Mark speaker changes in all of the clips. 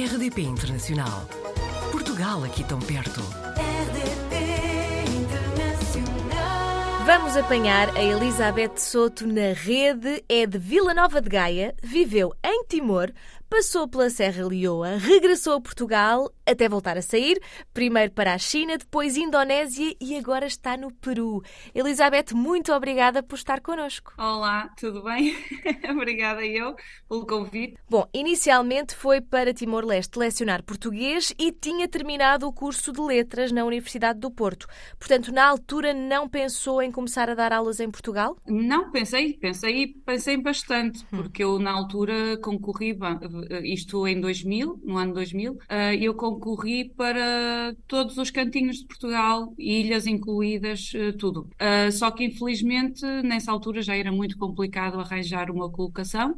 Speaker 1: RDP Internacional. Portugal aqui tão perto.
Speaker 2: RDP Internacional.
Speaker 3: Vamos apanhar a Elizabeth Soto na rede. É de Vila Nova de Gaia, viveu em Timor, passou pela Serra Leoa, regressou a Portugal até voltar a sair, primeiro para a China, depois Indonésia e agora está no Peru. Elizabeth, muito obrigada por estar connosco.
Speaker 4: Olá, tudo bem? Obrigada eu pelo convite.
Speaker 3: Bom, inicialmente foi para Timor-Leste lecionar português e tinha terminado o curso de letras na Universidade do Porto. Portanto, na altura não pensou em começar a dar aulas em Portugal?
Speaker 4: Não, pensei, pensei, pensei bastante, porque eu na altura concorri, isto em 2000, no ano 2000, eh, eu concorri para todos os cantinhos de Portugal, ilhas incluídas, eh, tudo. Eh, Só que infelizmente nessa altura já era muito complicado arranjar uma colocação.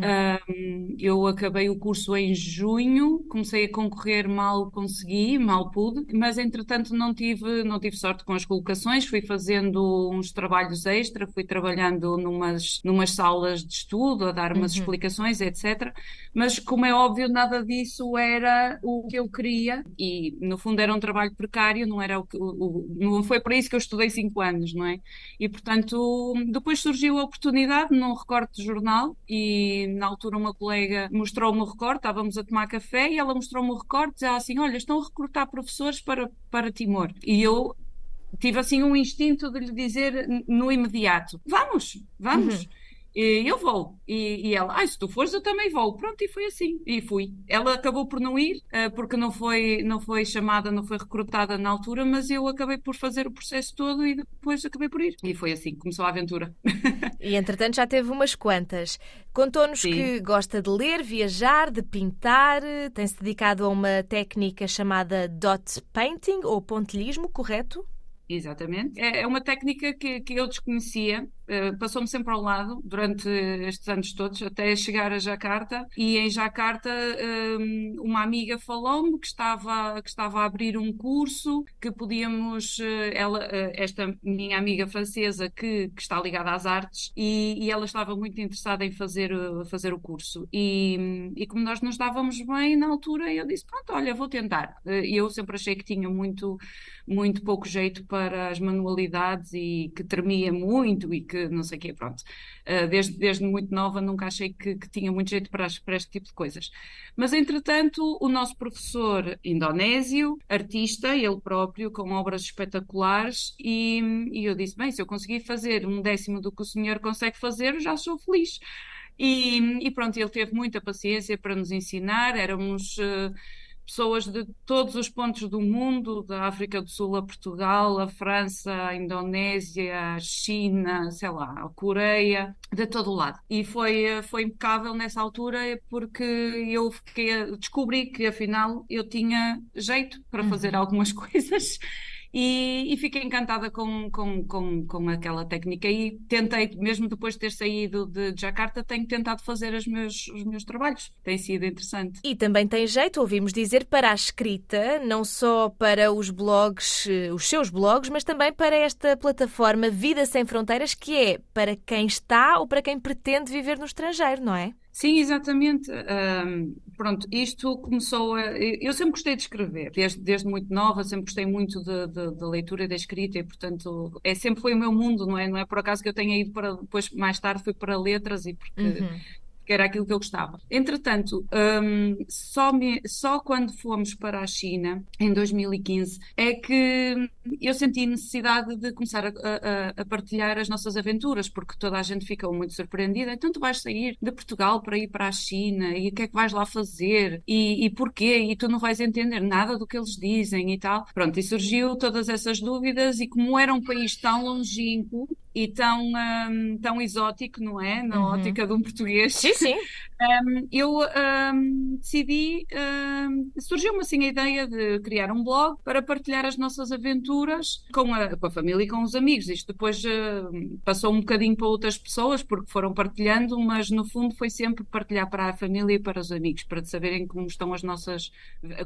Speaker 4: Um, eu acabei o curso em junho, comecei a concorrer, mal consegui, mal pude, mas entretanto não tive, não tive sorte com as colocações, fui fazendo uns trabalhos extra, fui trabalhando numas, numas salas de estudo, a dar umas explicações, etc. Mas como é óbvio, nada disso era o que eu queria e no fundo era um trabalho precário, não era o que, o- o- não foi para isso que eu estudei cinco anos, não é? E portanto, depois surgiu a oportunidade num recorte de jornal e na altura uma colega mostrou-me o recorte, estávamos a tomar café e ela mostrou-me o recorte, dizia assim, olha, estão a recrutar professores para, para Timor. E eu tive assim um instinto de lhe dizer no imediato, vamos, vamos. E eu vou. E, e ela, ai, se tu fores, eu também vou. Pronto, e foi assim. E fui. Ela acabou por não ir, eh, porque não foi, não foi chamada, não foi recrutada na altura, mas eu acabei por fazer o processo todo e depois acabei por ir. E foi assim, começou a aventura.
Speaker 3: E entretanto já teve umas quantas. Contou-nos que gosta de ler, viajar, de pintar, tem-se dedicado a uma técnica chamada dot painting ou pontilhismo, correto?
Speaker 4: Exatamente. É é uma técnica que, que eu desconhecia, eh, passou-me sempre ao lado durante estes anos todos, até chegar a Jacarta. E em Jacarta, eh, uma amiga falou-me que estava, que estava a abrir um curso, que podíamos, eh, ela, eh, esta minha amiga francesa que, que está ligada às artes, e, e ela estava muito interessada em fazer, fazer o curso. E, e como nós nos dávamos bem na altura, eu disse: Pronto, olha, vou tentar. Eh, Eu sempre achei que tinha muito muito pouco jeito para as manualidades e que tremia muito e que não sei o quê, pronto. Uh, Desde, desde muito nova nunca achei que, que tinha muito jeito para, para este tipo de coisas. Mas, entretanto, o nosso professor indonésio, artista, ele próprio, com obras espetaculares, e, e eu disse, bem, se eu conseguir fazer um décimo do que o senhor consegue fazer, eu já sou feliz. E, e pronto, ele teve muita paciência para nos ensinar, éramos... uh, pessoas de todos os pontos do mundo, da África do Sul a Portugal, a França, a Indonésia, a China, sei lá, a Coreia, de todo o lado. E foi, foi impecável nessa altura porque eu fiquei, descobri que afinal eu tinha jeito para fazer algumas coisas. E, e fiquei encantada com, com, com, com aquela técnica e tentei, mesmo depois de ter saído de Jakarta, tenho tentado fazer os meus, os meus trabalhos. Tem sido interessante.
Speaker 3: E também tem jeito, ouvimos dizer, para a escrita, não só para os blogs, eh, os seus blogs, mas também para esta plataforma Vida Sem Fronteiras, que é para quem está ou para quem pretende viver no estrangeiro, não é?
Speaker 4: Sim, exatamente. Ahm, pronto, isto começou a. Eu sempre gostei de escrever, desde, desde muito nova, sempre gostei muito da leitura e da escrita, e portanto, é, sempre foi o meu mundo, não é? Não é por acaso que eu tenha ido para. Depois, mais tarde, fui para letras e porque. Que era aquilo que eu gostava. Entretanto, hum, só, me- só quando fomos para a China, em 2015, é que eu senti necessidade de começar a, a- a partilhar as nossas aventuras, porque toda a gente ficou muito surpreendida. Então, tu vais sair de Portugal para ir para a China, e o que é que vais lá fazer? E, e porquê? E tu não vais entender nada do que eles dizem e tal. Pronto, e surgiu todas essas dúvidas, e como era um país tão longínquo, e tão, hum, tão exótico, não é? Na ótica de um português.
Speaker 3: Sim, sim.
Speaker 4: Um, eu um, decidi, um, surgiu-me assim a ideia de criar um blog para partilhar as nossas aventuras com a, com a família e com os amigos. Isto depois uh, passou um bocadinho para outras pessoas porque foram partilhando, mas no fundo foi sempre partilhar para a família e para os amigos, para saberem como estão as nossas,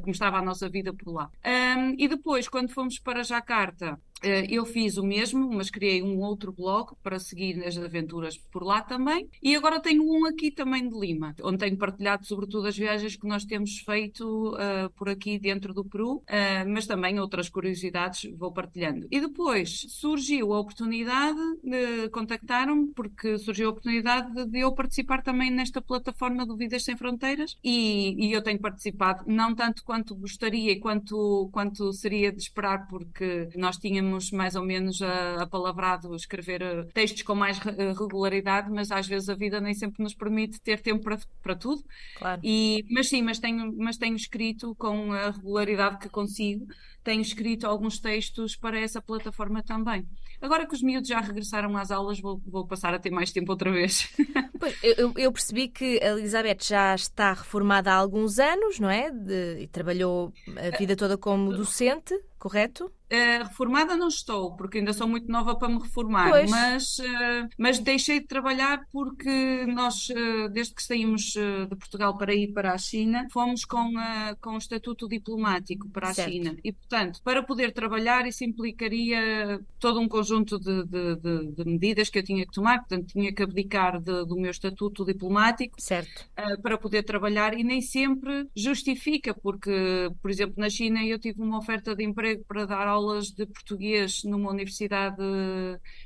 Speaker 4: como estava a nossa vida por lá. Um, e depois, quando fomos para Jacarta, eu fiz o mesmo, mas criei um outro blog para seguir as aventuras por lá também. E agora tenho um aqui também de Lima, onde tenho partilhado sobretudo as viagens que nós temos feito uh, por aqui dentro do Peru, uh, mas também outras curiosidades vou partilhando. E depois surgiu a oportunidade, de contactaram-me, porque surgiu a oportunidade de eu participar também nesta plataforma do Vidas Sem Fronteiras e, e eu tenho participado, não tanto quanto gostaria e quanto, quanto seria de esperar, porque nós tínhamos mais ou menos apalavrado escrever eh, textos com mais regularidade, mas às vezes a vida nem sempre nos permite ter tempo para, para tudo.
Speaker 3: Claro.
Speaker 4: E, mas sim, mas tenho, mas tenho escrito com a regularidade que consigo, tenho escrito alguns textos para essa plataforma também. Agora que os miúdos já regressaram às aulas, vou, vou passar a ter mais tempo outra vez.
Speaker 3: Pois, eu, eu, percebi que a Elizabeth já está reformada há alguns anos, não é? De, e trabalhou a vida toda como docente, correto?
Speaker 4: Uh, reformada não estou, porque ainda sou muito nova para me reformar, mas, uh, mas deixei de trabalhar porque nós, uh, desde que saímos de Portugal para ir para a China, fomos com, com o estatuto diplomático para a
Speaker 3: certo.
Speaker 4: China. E, portanto, para poder trabalhar, isso implicaria todo um conjunto de, de, de, de medidas que eu tinha que tomar, portanto, tinha que abdicar do meu estatuto diplomático
Speaker 3: certo.
Speaker 4: para poder trabalhar e nem sempre justifica, porque, por exemplo, na China eu tive uma oferta de emprego para dar aulas de português numa universidade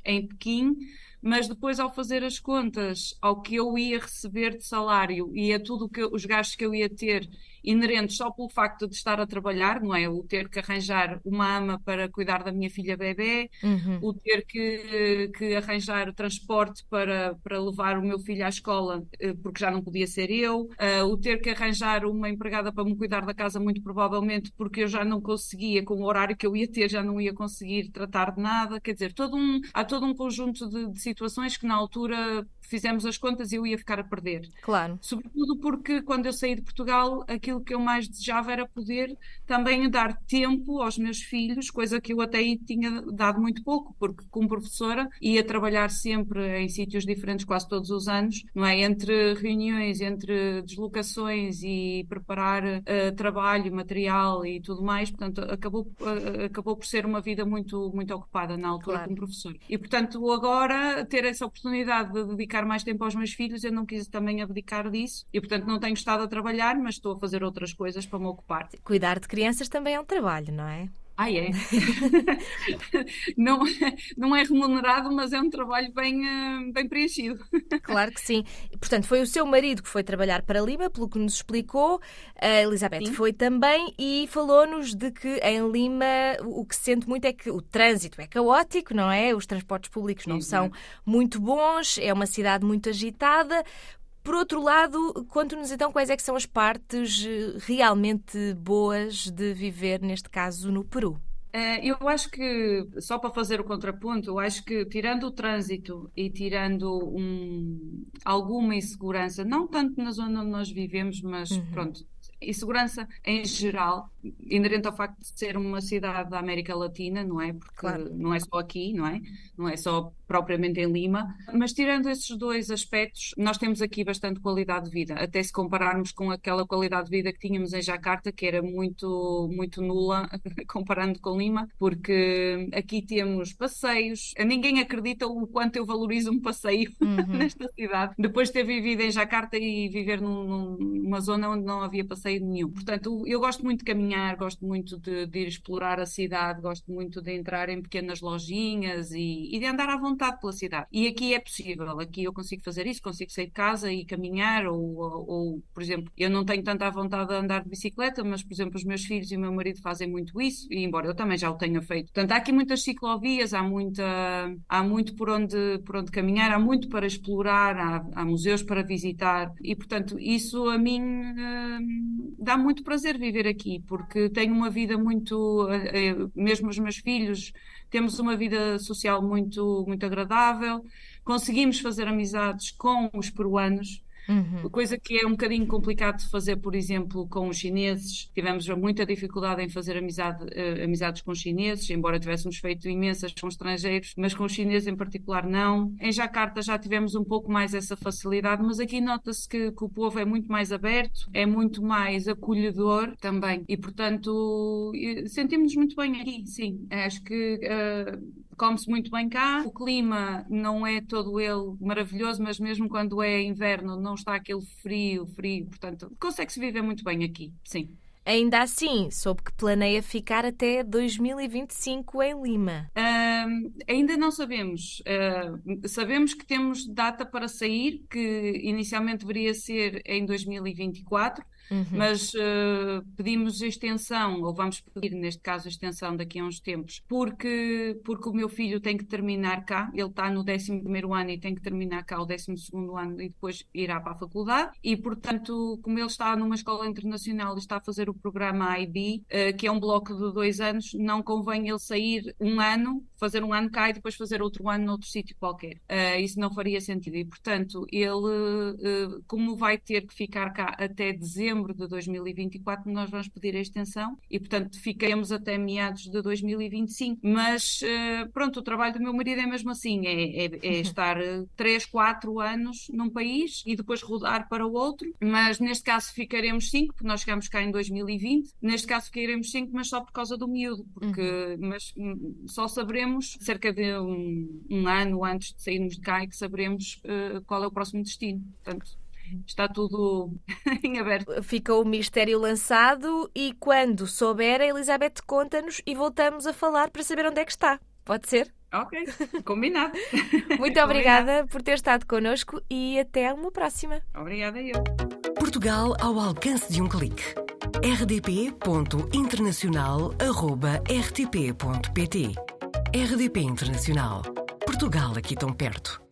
Speaker 4: em Pequim, mas depois ao fazer as contas ao que eu ia receber de salário e a tudo que os gastos que eu ia ter inerentes só pelo facto de estar a trabalhar, não é? O ter que arranjar uma ama para cuidar da minha filha bebê,
Speaker 3: uhum.
Speaker 4: o ter que, que arranjar transporte para, para levar o meu filho à escola, eh, porque já não podia ser eu, uh, o ter que arranjar uma empregada para me cuidar da casa, muito provavelmente porque eu já não conseguia, com o horário que eu ia ter, já não ia conseguir tratar de nada. Quer dizer, todo um, há todo um conjunto de, de situações que na altura fizemos as contas e eu ia ficar a perder.
Speaker 3: Claro.
Speaker 4: Sobretudo porque quando eu saí de Portugal, aquilo que eu mais desejava era poder também dar tempo aos meus filhos, coisa que eu até aí tinha dado muito pouco, porque como professora ia trabalhar sempre em sítios diferentes quase todos os anos, não é? Entre reuniões, entre deslocações e preparar uh, trabalho, material e tudo mais, portanto, acabou, uh, acabou por ser uma vida muito, muito ocupada na altura
Speaker 3: claro.
Speaker 4: como professora. E, portanto, agora ter essa oportunidade de dedicar mais tempo aos meus filhos, eu não quis também abdicar disso e, portanto, não tenho estado a trabalhar, mas estou a fazer outras coisas para me ocupar.
Speaker 3: Cuidar de crianças também é um trabalho, não é?
Speaker 4: Ah, é? não, não é remunerado, mas é um trabalho bem, eh, bem preenchido.
Speaker 3: Claro que sim. Portanto, foi o seu marido que foi trabalhar para Lima, pelo que nos explicou. A Elizabeth sim. foi também e falou-nos de que em Lima o que se sente muito é que o trânsito é caótico, não é? Os transportes públicos não sim, são muito bons, é uma cidade muito agitada. Por outro lado, conte-nos então quais é que são as partes eh, realmente boas de viver, neste caso, no Peru.
Speaker 4: Eh, eu acho que, só para fazer o contraponto, eu acho que tirando o trânsito e tirando um, alguma insegurança, não tanto na zona onde nós vivemos, mas uhum. pronto, insegurança em geral, inerente ao facto de ser uma cidade da América Latina, não é? Porque
Speaker 3: claro.
Speaker 4: não é só aqui, não é? Não é só propriamente em Lima. Mas tirando esses dois aspectos, nós temos aqui bastante qualidade de vida, até se compararmos com aquela qualidade de vida que tínhamos em Jacarta, que era muito, muito nula comparando com Lima, porque aqui temos passeios. Ninguém acredita o quanto eu valorizo um passeio uhum. nesta cidade. Depois de ter vivido em Jacarta e viver num, numa zona onde não havia passeio nenhum. Portanto, eu gosto muito de caminhar, gosto muito de, de ir explorar a cidade, gosto muito de entrar em pequenas lojinhas e, e de andar à vontade pela cidade. E aqui é possível, aqui eu consigo fazer isso, consigo sair de casa e caminhar, ou, ou, ou, por exemplo, eu não tenho tanta vontade de andar de bicicleta, mas, por exemplo, os meus filhos e o meu marido fazem muito isso, e embora eu também já o tenha feito. Portanto, há aqui muitas ciclovias, há, muita, há muito por onde, por onde caminhar, há muito para explorar, há, há museus para visitar, e, portanto, isso a mim hum, dá muito prazer viver aqui, porque tenho uma vida muito, eh, eh, mesmo os meus filhos, temos uma vida social muito, muito agradável, conseguimos fazer amizades com os peruanos.
Speaker 3: Uhum.
Speaker 4: Coisa que é um bocadinho complicado de fazer, por exemplo, com os chineses. Tivemos muita dificuldade em fazer amizade, uh, amizades com os chineses, embora tivéssemos feito imensas com estrangeiros, mas com os chineses em particular não. Em Jacarta já tivemos um pouco mais essa facilidade, mas aqui nota-se que, que o povo é muito mais aberto, é muito mais acolhedor também. E, portanto, sentimos-nos muito bem aqui, sim. Acho que. Uh, come-se muito bem cá. O clima não é todo ele maravilhoso, mas mesmo quando é inverno não está aquele frio, frio. Portanto, consegue-se viver muito bem aqui, sim.
Speaker 3: Ainda assim, soube que planeia ficar até 2025 em Lima.
Speaker 4: Uh, ainda não sabemos. Uh, sabemos que temos data para sair, que inicialmente deveria ser em 2024. Uhum. Mas uh, pedimos extensão, ou vamos pedir, neste caso, extensão daqui a uns tempos, porque, porque o meu filho tem que terminar cá, ele está no 11 ano e tem que terminar cá o 12 ano e depois irá para a faculdade. E, portanto, como ele está numa escola internacional e está a fazer o programa IB, uh, que é um bloco de dois anos, não convém ele sair um ano, fazer um ano cá e depois fazer outro ano noutro sítio qualquer. Uh, isso não faria sentido. E, portanto, ele, como vai ter que ficar cá até dezembro, dezembro de 2024 nós vamos pedir a extensão e, portanto, ficaremos até meados de 2025. Mas, eh, pronto, o trabalho do meu marido é mesmo assim, é, é, é estar 3, eh, 4 anos num país e depois rodar para o outro, mas neste caso ficaremos 5, porque nós chegamos cá em 2020, neste caso ficaremos 5, mas só por causa do miúdo, porque uhum. mas, hum, só saberemos cerca de um, um, ano antes de sairmos de cá e que saberemos uh, qual é o próximo destino. Portanto, está tudo em aberto.
Speaker 3: Fica o mistério lançado e quando souber, a Elizabeth conta-nos e voltamos a falar para saber onde é que está. Pode ser?
Speaker 4: Ok, combinado.
Speaker 3: Muito obrigada por ter estado connosco e até uma próxima.
Speaker 4: Obrigada eu.
Speaker 1: Portugal ao alcance de um clique. rdp.internacional.rtp.pt RDP Internacional. Portugal aqui tão perto.